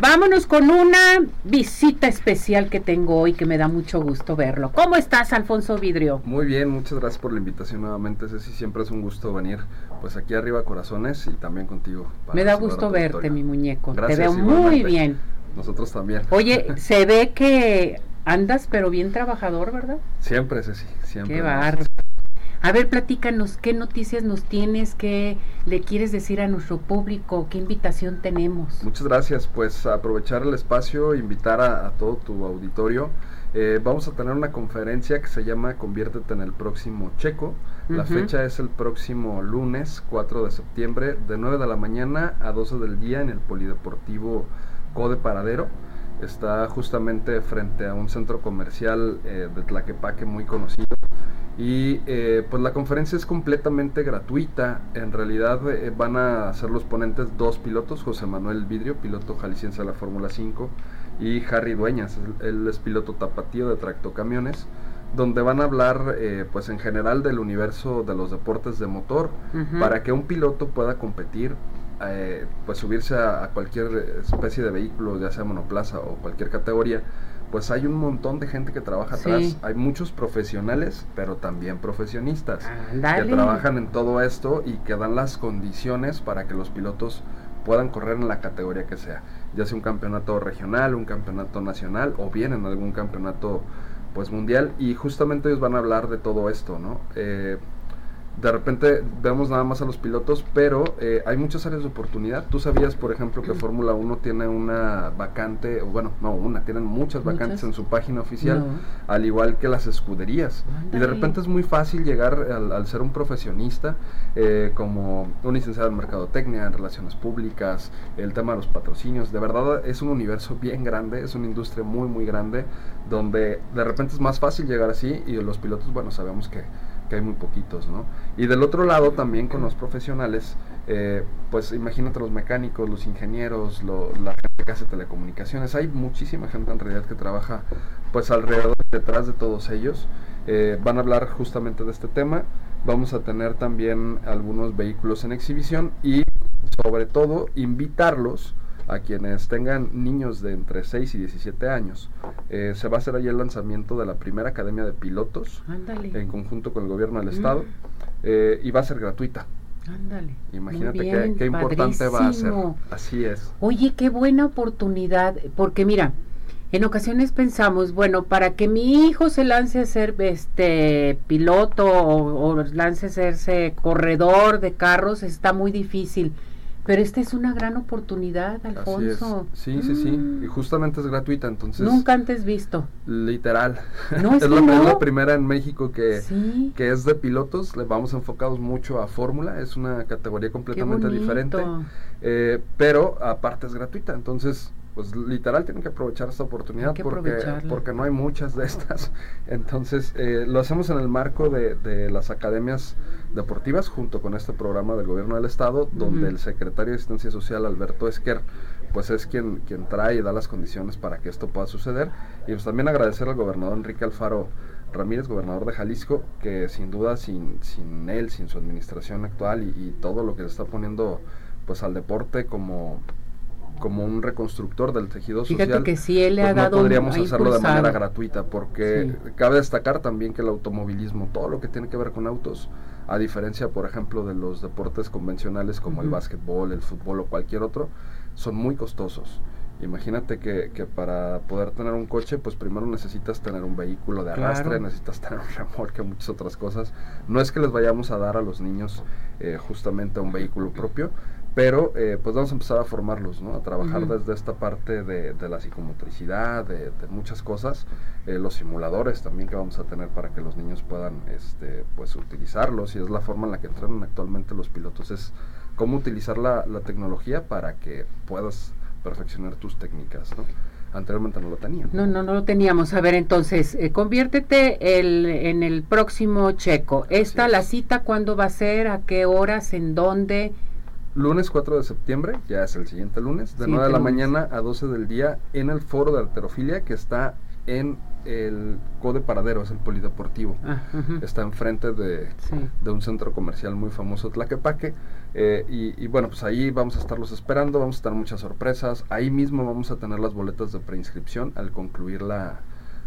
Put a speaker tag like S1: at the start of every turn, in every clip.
S1: Vámonos con una visita especial que tengo hoy que me da mucho gusto verlo. ¿Cómo estás, Alfonso Vidrio?
S2: Muy bien, muchas gracias por la invitación nuevamente, Ceci. Siempre es un gusto venir, pues aquí arriba Corazones y también contigo.
S1: Me da gusto verte, mi muñeco. Te veo muy bien.
S2: Nosotros también.
S1: Oye, se ve que andas, pero bien trabajador, ¿verdad?
S2: Siempre, Ceci, siempre.
S1: Qué barro. A ver, platícanos, ¿qué noticias nos tienes? ¿Qué le quieres decir a nuestro público? ¿Qué invitación tenemos?
S2: Muchas gracias. Pues aprovechar el espacio, invitar a, todo tu auditorio. Eh, vamos a tener una conferencia que se llama Conviértete en el próximo checo. La fecha es el próximo lunes 4 de septiembre de 9 de la mañana a 12 del día en el Polideportivo Code Paradero. Está justamente frente a un centro comercial eh, de Tlaquepaque muy conocido y eh, pues la conferencia es completamente gratuita. En realidad eh, van a ser los ponentes dos pilotos, José Manuel Vidrio, piloto jalisciense de la Fórmula 5, y Harry Dueñas, él es piloto tapatío de tractocamiones, donde van a hablar eh, pues en general del universo de los deportes de motor, para que un piloto pueda competir, pues subirse a, a cualquier especie de vehículo, ya sea monoplaza o cualquier categoría pues hay un montón de gente que trabaja atrás. Hay muchos profesionales, pero también profesionistas que trabajan en todo esto y que dan las condiciones para que los pilotos puedan correr en la categoría que sea, ya sea un campeonato regional, un campeonato nacional o bien en algún campeonato pues mundial y justamente ellos van a hablar de todo esto, ¿no? Eh, de repente vemos nada más a los pilotos, pero eh, hay muchas áreas de oportunidad. Tú sabías, por ejemplo, que Fórmula 1 tiene una vacante, o bueno, no una, tienen muchas vacantes en su página oficial, al igual que las escuderías. Y de repente es muy fácil llegar al, ser un profesionista, eh, como un licenciado en mercadotecnia, en relaciones públicas, el tema de los patrocinios. De verdad es un universo bien grande, es una industria muy, muy grande, donde de repente es más fácil llegar así y los pilotos, bueno, sabemos que hay muy poquitos, ¿no? Y del otro lado también con los profesionales, eh, pues imagínate los mecánicos, los ingenieros, la gente que hace telecomunicaciones, hay muchísima gente en realidad que trabaja pues alrededor, detrás de todos ellos. Eh, van a hablar justamente de este tema, vamos a tener también algunos vehículos en exhibición y sobre todo invitarlos a quienes tengan niños de entre 6 y 17 años. Eh, se va a hacer ahí el lanzamiento de la primera academia de pilotos en conjunto con el gobierno del estado mm. eh, y va a ser gratuita.
S1: Ándale.
S2: Imagínate qué, importante va a ser. Así es.
S1: Oye, qué buena oportunidad, porque mira, en ocasiones pensamos, bueno, para que mi hijo se lance a ser este piloto o, o lance a serse corredor de carros está muy difícil pero esta es una gran oportunidad, Alfonso.
S2: Sí, sí, sí. Y justamente es gratuita, entonces.
S1: Nunca antes visto.
S2: Literal. No, es, la, primera en México que, que es de pilotos. Le vamos enfocados mucho a Fórmula. Es una categoría completamente diferente. Eh, pero aparte es gratuita. Entonces, pues literal tienen que aprovechar esta oportunidad porque, porque no hay muchas de estas. Entonces, eh, lo hacemos en el marco de, de, las academias deportivas junto con este programa del gobierno del estado, donde el secretario de Asistencia Social, Alberto Esquer, pues es quien, quien trae y da las condiciones para que esto pueda suceder. Y pues también agradecer al gobernador Enrique Alfaro Ramírez, gobernador de Jalisco, que sin duda sin, sin él, sin su administración actual y, y todo lo que le está poniendo pues al deporte como como un reconstructor del tejido social,
S1: que si él le
S2: pues
S1: ha
S2: no podríamos hacerlo de manera gratuita, porque cabe destacar también que el automovilismo, todo lo que tiene que ver con autos, a diferencia, por ejemplo, de los deportes convencionales como el básquetbol, el fútbol o cualquier otro, son muy costosos. Imagínate que, que, para poder tener un coche, pues primero necesitas tener un vehículo de arrastre, necesitas tener un remolque, muchas otras cosas. No es que les vayamos a dar a los niños eh, justamente un vehículo propio, pero eh, pues vamos a empezar a formarlos, ¿no? A trabajar desde esta parte de, de la psicomotricidad, de, de muchas cosas, eh, los simuladores también que vamos a tener para que los niños puedan, este, pues utilizarlos y es la forma en la que entrenan actualmente los pilotos, es cómo utilizar la, la tecnología para que puedas perfeccionar tus técnicas, ¿no? Anteriormente no lo teníamos.
S1: No, no, no lo teníamos. A ver, entonces, eh, conviértete el, en el próximo checo. ¿Esta, la cita, cuándo va a ser? ¿A qué horas? ¿En dónde?
S2: Lunes 4 de septiembre, ya es el siguiente lunes, de 9 de la mañana a 12 del día en el foro de alterofilia que está en el Code Paradero, es el polideportivo.
S1: Ah.
S2: Está enfrente de,
S1: Sí.
S2: de un centro comercial muy famoso, Tlaquepaque. eh, y, y bueno, pues ahí vamos a estarlos esperando, vamos a estar muchas sorpresas. Ahí mismo vamos a tener las boletas de preinscripción al concluir la,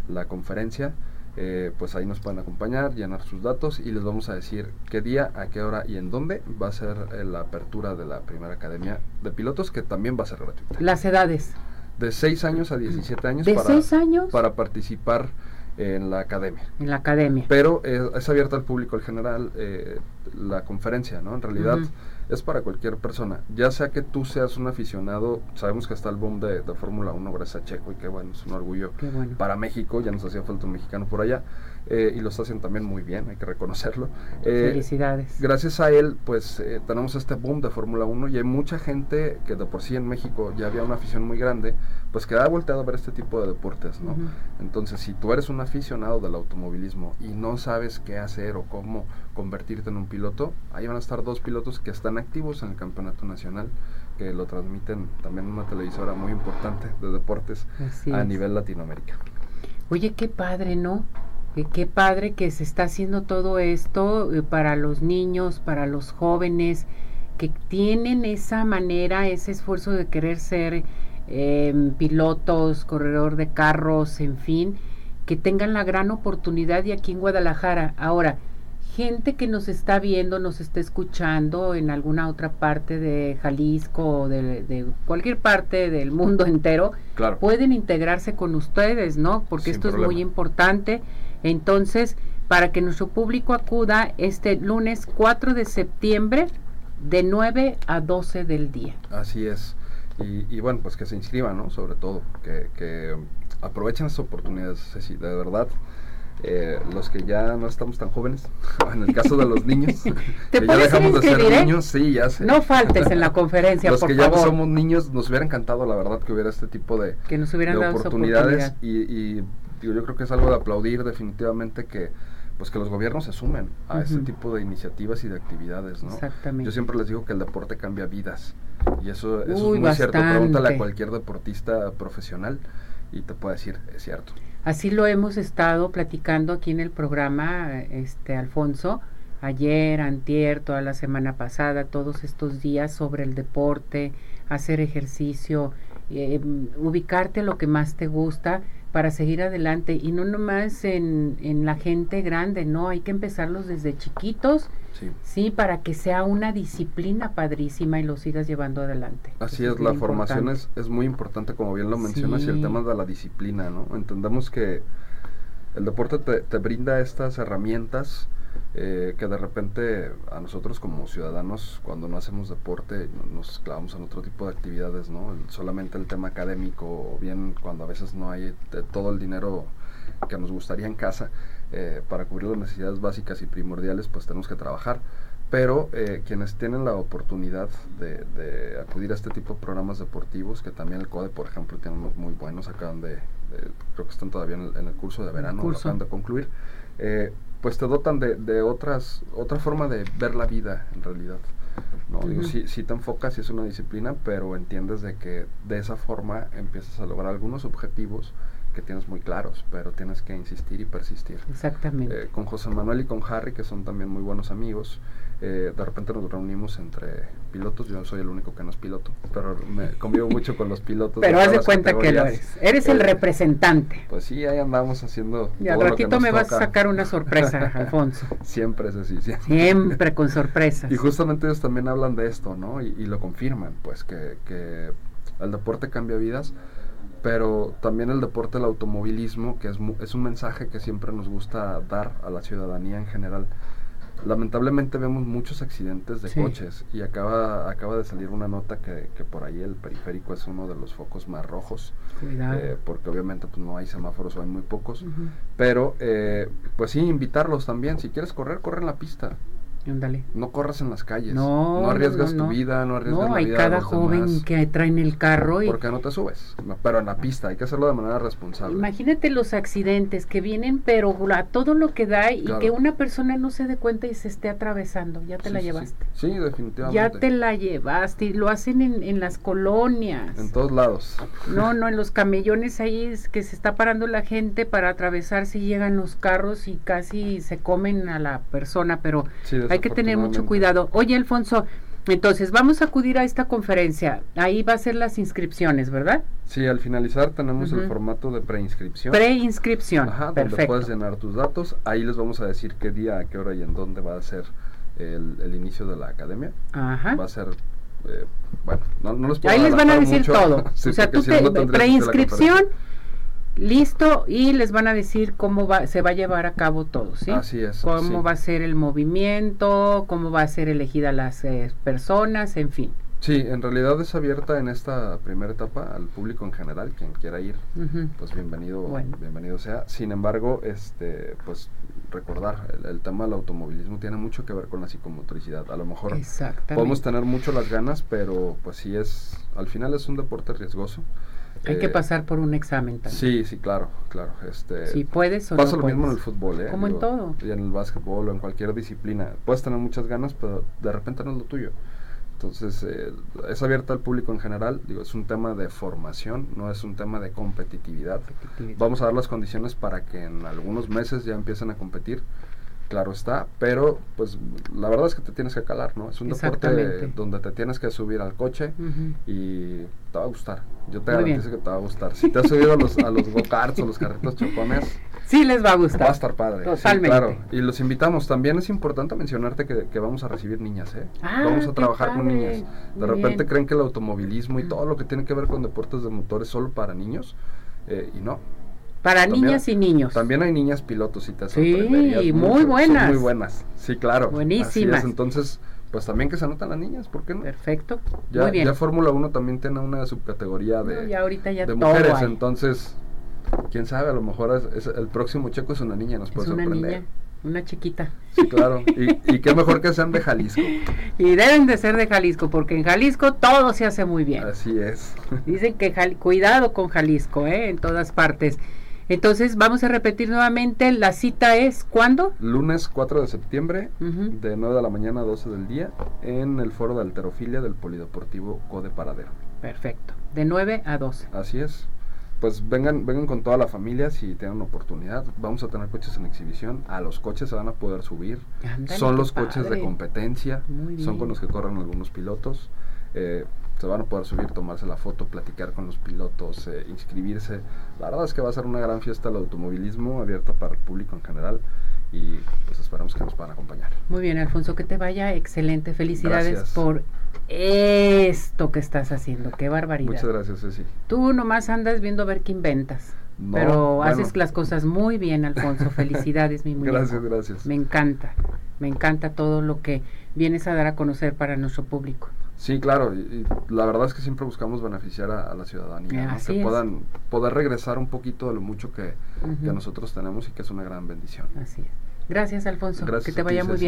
S2: la conferencia. Eh, pues ahí nos pueden acompañar, llenar sus datos y les vamos a decir qué día, a qué hora y en dónde va a ser eh, la apertura de la primera academia de pilotos, que también va a ser gratuita.
S1: Las edades.
S2: De 6 años a 17 años
S1: ¿De
S2: para,
S1: seis años?
S2: para participar en la academia.
S1: En la academia.
S2: Pero eh, es abierta al público en general eh, la conferencia, ¿no? En realidad es para cualquier persona. Ya sea que tú seas un aficionado, sabemos que está el boom de, de Fórmula 1 gracias a Checo y que bueno, es un orgullo
S1: bueno.
S2: para México, ya nos hacía falta un mexicano por allá. Eh, y lo está haciendo también muy bien, hay que reconocerlo. Eh,
S1: Felicidades.
S2: Gracias a él, pues eh, tenemos este boom de Fórmula 1 y hay mucha gente que de por sí en México ya había una afición muy grande, pues que ha volteado a ver este tipo de deportes, ¿no?
S1: Ujú.
S2: Entonces, si tú eres un aficionado del automovilismo y no sabes qué hacer o cómo convertirte en un piloto, ahí van a estar dos pilotos que están activos en el campeonato nacional, que lo transmiten también una televisora muy importante de deportes
S1: Así
S2: a
S1: es.
S2: nivel Latinoamérica.
S1: Oye, qué padre, ¿no? Qué padre que se está haciendo todo esto eh, para los niños, para los jóvenes, que tienen esa manera, ese esfuerzo de querer ser em, pilotos, corredor de carros, en fin, que tengan la gran oportunidad y aquí en Guadalajara. Ahora, gente que nos está viendo, nos está escuchando en alguna otra parte de Jalisco o de, de cualquier parte del mundo entero,
S2: Claro.
S1: pueden integrarse con ustedes, ¿no? Porque
S2: Sin
S1: esto es muy importante. Entonces, para que nuestro público acuda este lunes 4 de septiembre de 9 a 12 del día.
S2: Así es. Y, y bueno, pues que se inscriban, ¿no? Sobre todo, que, que aprovechen estas oportunidades, Ceci, de verdad. Eh, los que ya no estamos tan jóvenes, en el caso de los niños,
S1: ¿Te
S2: que ya dejamos de ser
S1: eh?
S2: niños, sí, ya sé.
S1: No faltes en la conferencia,
S2: los
S1: por
S2: que ya somos niños, nos hubiera encantado, la verdad, que hubiera este tipo de,
S1: que nos hubieran
S2: de
S1: dado esa
S2: oportunidades
S1: oportunidad.
S2: y, y digo, yo creo que es algo de aplaudir definitivamente que pues que los gobiernos se sumen a este tipo de iniciativas y de actividades, ¿no?
S1: Exactamente.
S2: Yo siempre les digo que el deporte cambia vidas y eso, eso
S1: Uy,
S2: es muy cierto. Pregúntale
S1: bastante.
S2: a cualquier deportista profesional y te puede decir, es cierto.
S1: Así lo hemos estado platicando aquí en el programa, este Alfonso, ayer, antier, toda la semana pasada, todos estos días sobre el deporte, hacer ejercicio, eh, ubicarte lo que más te gusta para seguir adelante. Y no nomás en, en la gente grande, no, hay que empezarlos desde chiquitos,
S2: Sí.
S1: sí, para que sea una disciplina padrísima y lo sigas llevando adelante.
S2: Así es, la formación es, es muy importante, como bien lo mencionas, y el tema de la disciplina, ¿no? Entendemos que el deporte te, te brinda estas herramientas eh, que de repente a nosotros como ciudadanos, cuando no hacemos deporte, no- nos clavamos en otro tipo de actividades, ¿no? El- solamente el tema académico, o bien cuando a veces no hay todo el dinero que nos gustaría en casa eh, para cubrir las necesidades básicas y primordiales, pues tenemos que trabajar. Pero eh, quienes tienen la oportunidad de, de acudir a este tipo de programas deportivos, que también el CODE, por ejemplo, tiene unos muy buenos, acaban de, de- creo que están todavía en el, en el curso de verano,
S1: curso.
S2: acaban de concluir, eh, pues te dotan de, de otras, otra forma de ver la vida en realidad. No, digo, sí, sí te enfocas, es una disciplina, pero entiendes de que de esa forma empiezas a lograr algunos objetivos que tienes muy claros, pero tienes que insistir y persistir.
S1: Exactamente.
S2: Eh, con José Manuel y con Harry, que son también muy buenos amigos, eh, de repente nos reunimos entre pilotos, yo soy el único que no es piloto, pero me convivo mucho con los pilotos.
S1: Pero haz de cuenta que lo eres. Eres el
S2: Eh,
S1: representante.
S2: Pues sí, ahí andamos haciendo.
S1: Y al ratito me vas a
S2: toca.
S1: sacar una sorpresa, Alfonso.
S2: Siempre es así, siempre.
S1: Siempre con sorpresas.
S2: Y justamente ellos también hablan de esto, ¿no? Y, y lo confirman, pues que, que el deporte cambia vidas, pero también el deporte, el automovilismo, que es, es un mensaje que siempre nos gusta dar a la ciudadanía en general. Lamentablemente vemos muchos accidentes de
S1: Sí.
S2: coches y acaba, acaba de salir una nota que, que por ahí el periférico es uno de los focos más rojos, eh, porque obviamente pues, no hay semáforos o hay muy pocos. Pero, eh, pues sí, invitarlos también. Si quieres correr, corre en la pista.
S1: Ándale.
S2: No corras en las calles.
S1: No,
S2: No arriesgas
S1: no, no.
S2: tu vida, no arriesgas
S1: No,
S2: la
S1: hay
S2: vida de
S1: cada
S2: los
S1: joven
S2: demás.
S1: que trae en el carro y
S2: ¿Por qué no te subes? No, pero en la pista, hay que hacerlo de manera responsable.
S1: imagínate los accidentes que vienen, pero a todo lo que da y
S2: Claro.
S1: que una persona no se dé cuenta y se esté atravesando. Ya te
S2: Sí,
S1: la
S2: sí.
S1: llevaste.
S2: Sí, definitivamente.
S1: Ya te la llevaste y lo hacen en, en las colonias.
S2: En todos lados.
S1: No, no, en los camellones ahí es que se está parando la gente para atravesarse y llegan los carros y casi se comen a la persona, pero
S2: Sí,
S1: hay que tener mucho cuidado. Oye, Alfonso, entonces vamos a acudir a esta conferencia. Ahí va a ser las inscripciones, ¿verdad?
S2: Sí, al finalizar tenemos el formato de preinscripción.
S1: Preinscripción.
S2: Ajá, donde
S1: Perfecto.
S2: puedes llenar tus datos. Ahí les vamos a decir qué día, a qué hora y en dónde va a ser el, el inicio de la academia.
S1: Ajá.
S2: Va a ser, eh, bueno, no, no les puedo
S1: Ahí les van a decir
S2: mucho.
S1: todo.
S2: Sí,
S1: o sea, tú te preinscripción. Listo, y les van a decir cómo va, se va a llevar a cabo todo, ¿sí?
S2: Así es,
S1: Cómo
S2: sí.
S1: va a ser el movimiento, cómo va a ser elegida las eh, personas, en fin.
S2: Sí, en realidad es abierta en esta primera etapa al público en general, quien quiera ir, pues bienvenido,
S1: Bueno.
S2: bienvenido sea. Sin embargo, este, pues recordar, el, el tema del automovilismo tiene mucho que ver con la psicomotricidad. A lo mejor podemos tener mucho las ganas, pero pues sí es, al final es un deporte riesgoso.
S1: Hay que
S2: Eh,
S1: pasar por un examen también.
S2: Sí, sí, claro, claro. Este,
S1: Si puedes o
S2: pasa
S1: no
S2: lo mismo en el fútbol, ¿eh?
S1: Como en todo.
S2: Y en el básquetbol o en cualquier disciplina. Puedes tener muchas ganas, pero de repente no es lo tuyo. Entonces, eh, es abierta al público en general. Digo, es un tema de formación, no es un tema de competitividad. Vamos a dar las condiciones para que en algunos meses ya empiecen a competir. Claro está, pero pues la verdad es que te tienes que calar, ¿no? Es un deporte donde te tienes que subir al coche y te va a gustar. Yo te
S1: Muy bien.
S2: garantizo que te va a gustar. Si te has subido a los, a los go-karts o los carritos chocones,
S1: Sí les va a gustar.
S2: va a estar padre. sí,
S1: Totalmente.
S2: claro. Y los invitamos. También es importante mencionarte que, que vamos a recibir niñas, ¿eh?
S1: Ah,
S2: vamos a trabajar con niñas. De
S1: Muy
S2: repente
S1: bien.
S2: creen que el automovilismo y todo lo que tiene que ver con deportes de motor es solo para niños. eh, y no.
S1: Para
S2: También-
S1: niñas y niños.
S2: También hay niñas pilotos y te
S1: Sí,
S2: mucho.
S1: muy buenas.
S2: muy buenas. Sí, claro.
S1: Buenísimas.
S2: Así es. Entonces, pues también que se anotan las niñas, ¿por qué no?
S1: Perfecto.
S2: Ya,
S1: Muy bien.
S2: ya Fórmula 1 también tiene una subcategoría de,
S1: No, ya ahorita ya
S2: de mujeres,
S1: hay.
S2: entonces, quién sabe, a lo mejor es, es- el próximo checo es una niña, nos
S1: Es
S2: puede
S1: una
S2: sorprender.
S1: niña, una chiquita.
S2: Sí, claro. Y, y qué mejor que sean de Jalisco.
S1: Y deben de ser de Jalisco, porque en Jalisco todo se hace muy bien.
S2: Así es.
S1: Dicen que Jal- cuidado con Jalisco, ¿eh? en todas partes. Entonces, vamos a repetir nuevamente, la cita es ¿cuándo?
S2: Lunes 4 de septiembre, de 9 de la mañana a 12 del día, en el foro de alterofilia del Polideportivo Code Paradero.
S1: Perfecto, de 9 a 12.
S2: Así es. Pues vengan, vengan con toda la familia si tienen oportunidad. Vamos a tener coches en exhibición. A los coches se van a poder subir. Son los coches de competencia.
S1: Muy
S2: Son con los que corren algunos pilotos. Eh, se van a poder subir, tomarse la foto, platicar con los pilotos, eh, inscribirse. La verdad es que va a ser una gran fiesta el automovilismo abierta para el público en general. Y pues esperamos que nos puedan acompañar.
S1: Muy bien, Alfonso, que te vaya excelente. Felicidades
S2: Gracias.
S1: por esto que estás haciendo. Qué barbaridad.
S2: Muchas gracias, Ceci.
S1: Tú nomás andas viendo a ver qué inventas.
S2: No,
S1: pero
S2: bueno.
S1: haces las cosas muy bien, Alfonso. Felicidades, mi muñeco.
S2: Gracias, gracias.
S1: Me encanta. Me encanta todo lo que vienes a dar a conocer para nuestro público.
S2: Sí, claro, y, y la verdad es que siempre buscamos beneficiar a, a la ciudadanía, que puedan poder regresar un poquito de lo mucho que, nosotros tenemos y que es una gran bendición.
S1: Así es. Gracias, Alfonso.
S2: Gracias
S1: que te
S2: ti,
S1: vaya muy bien.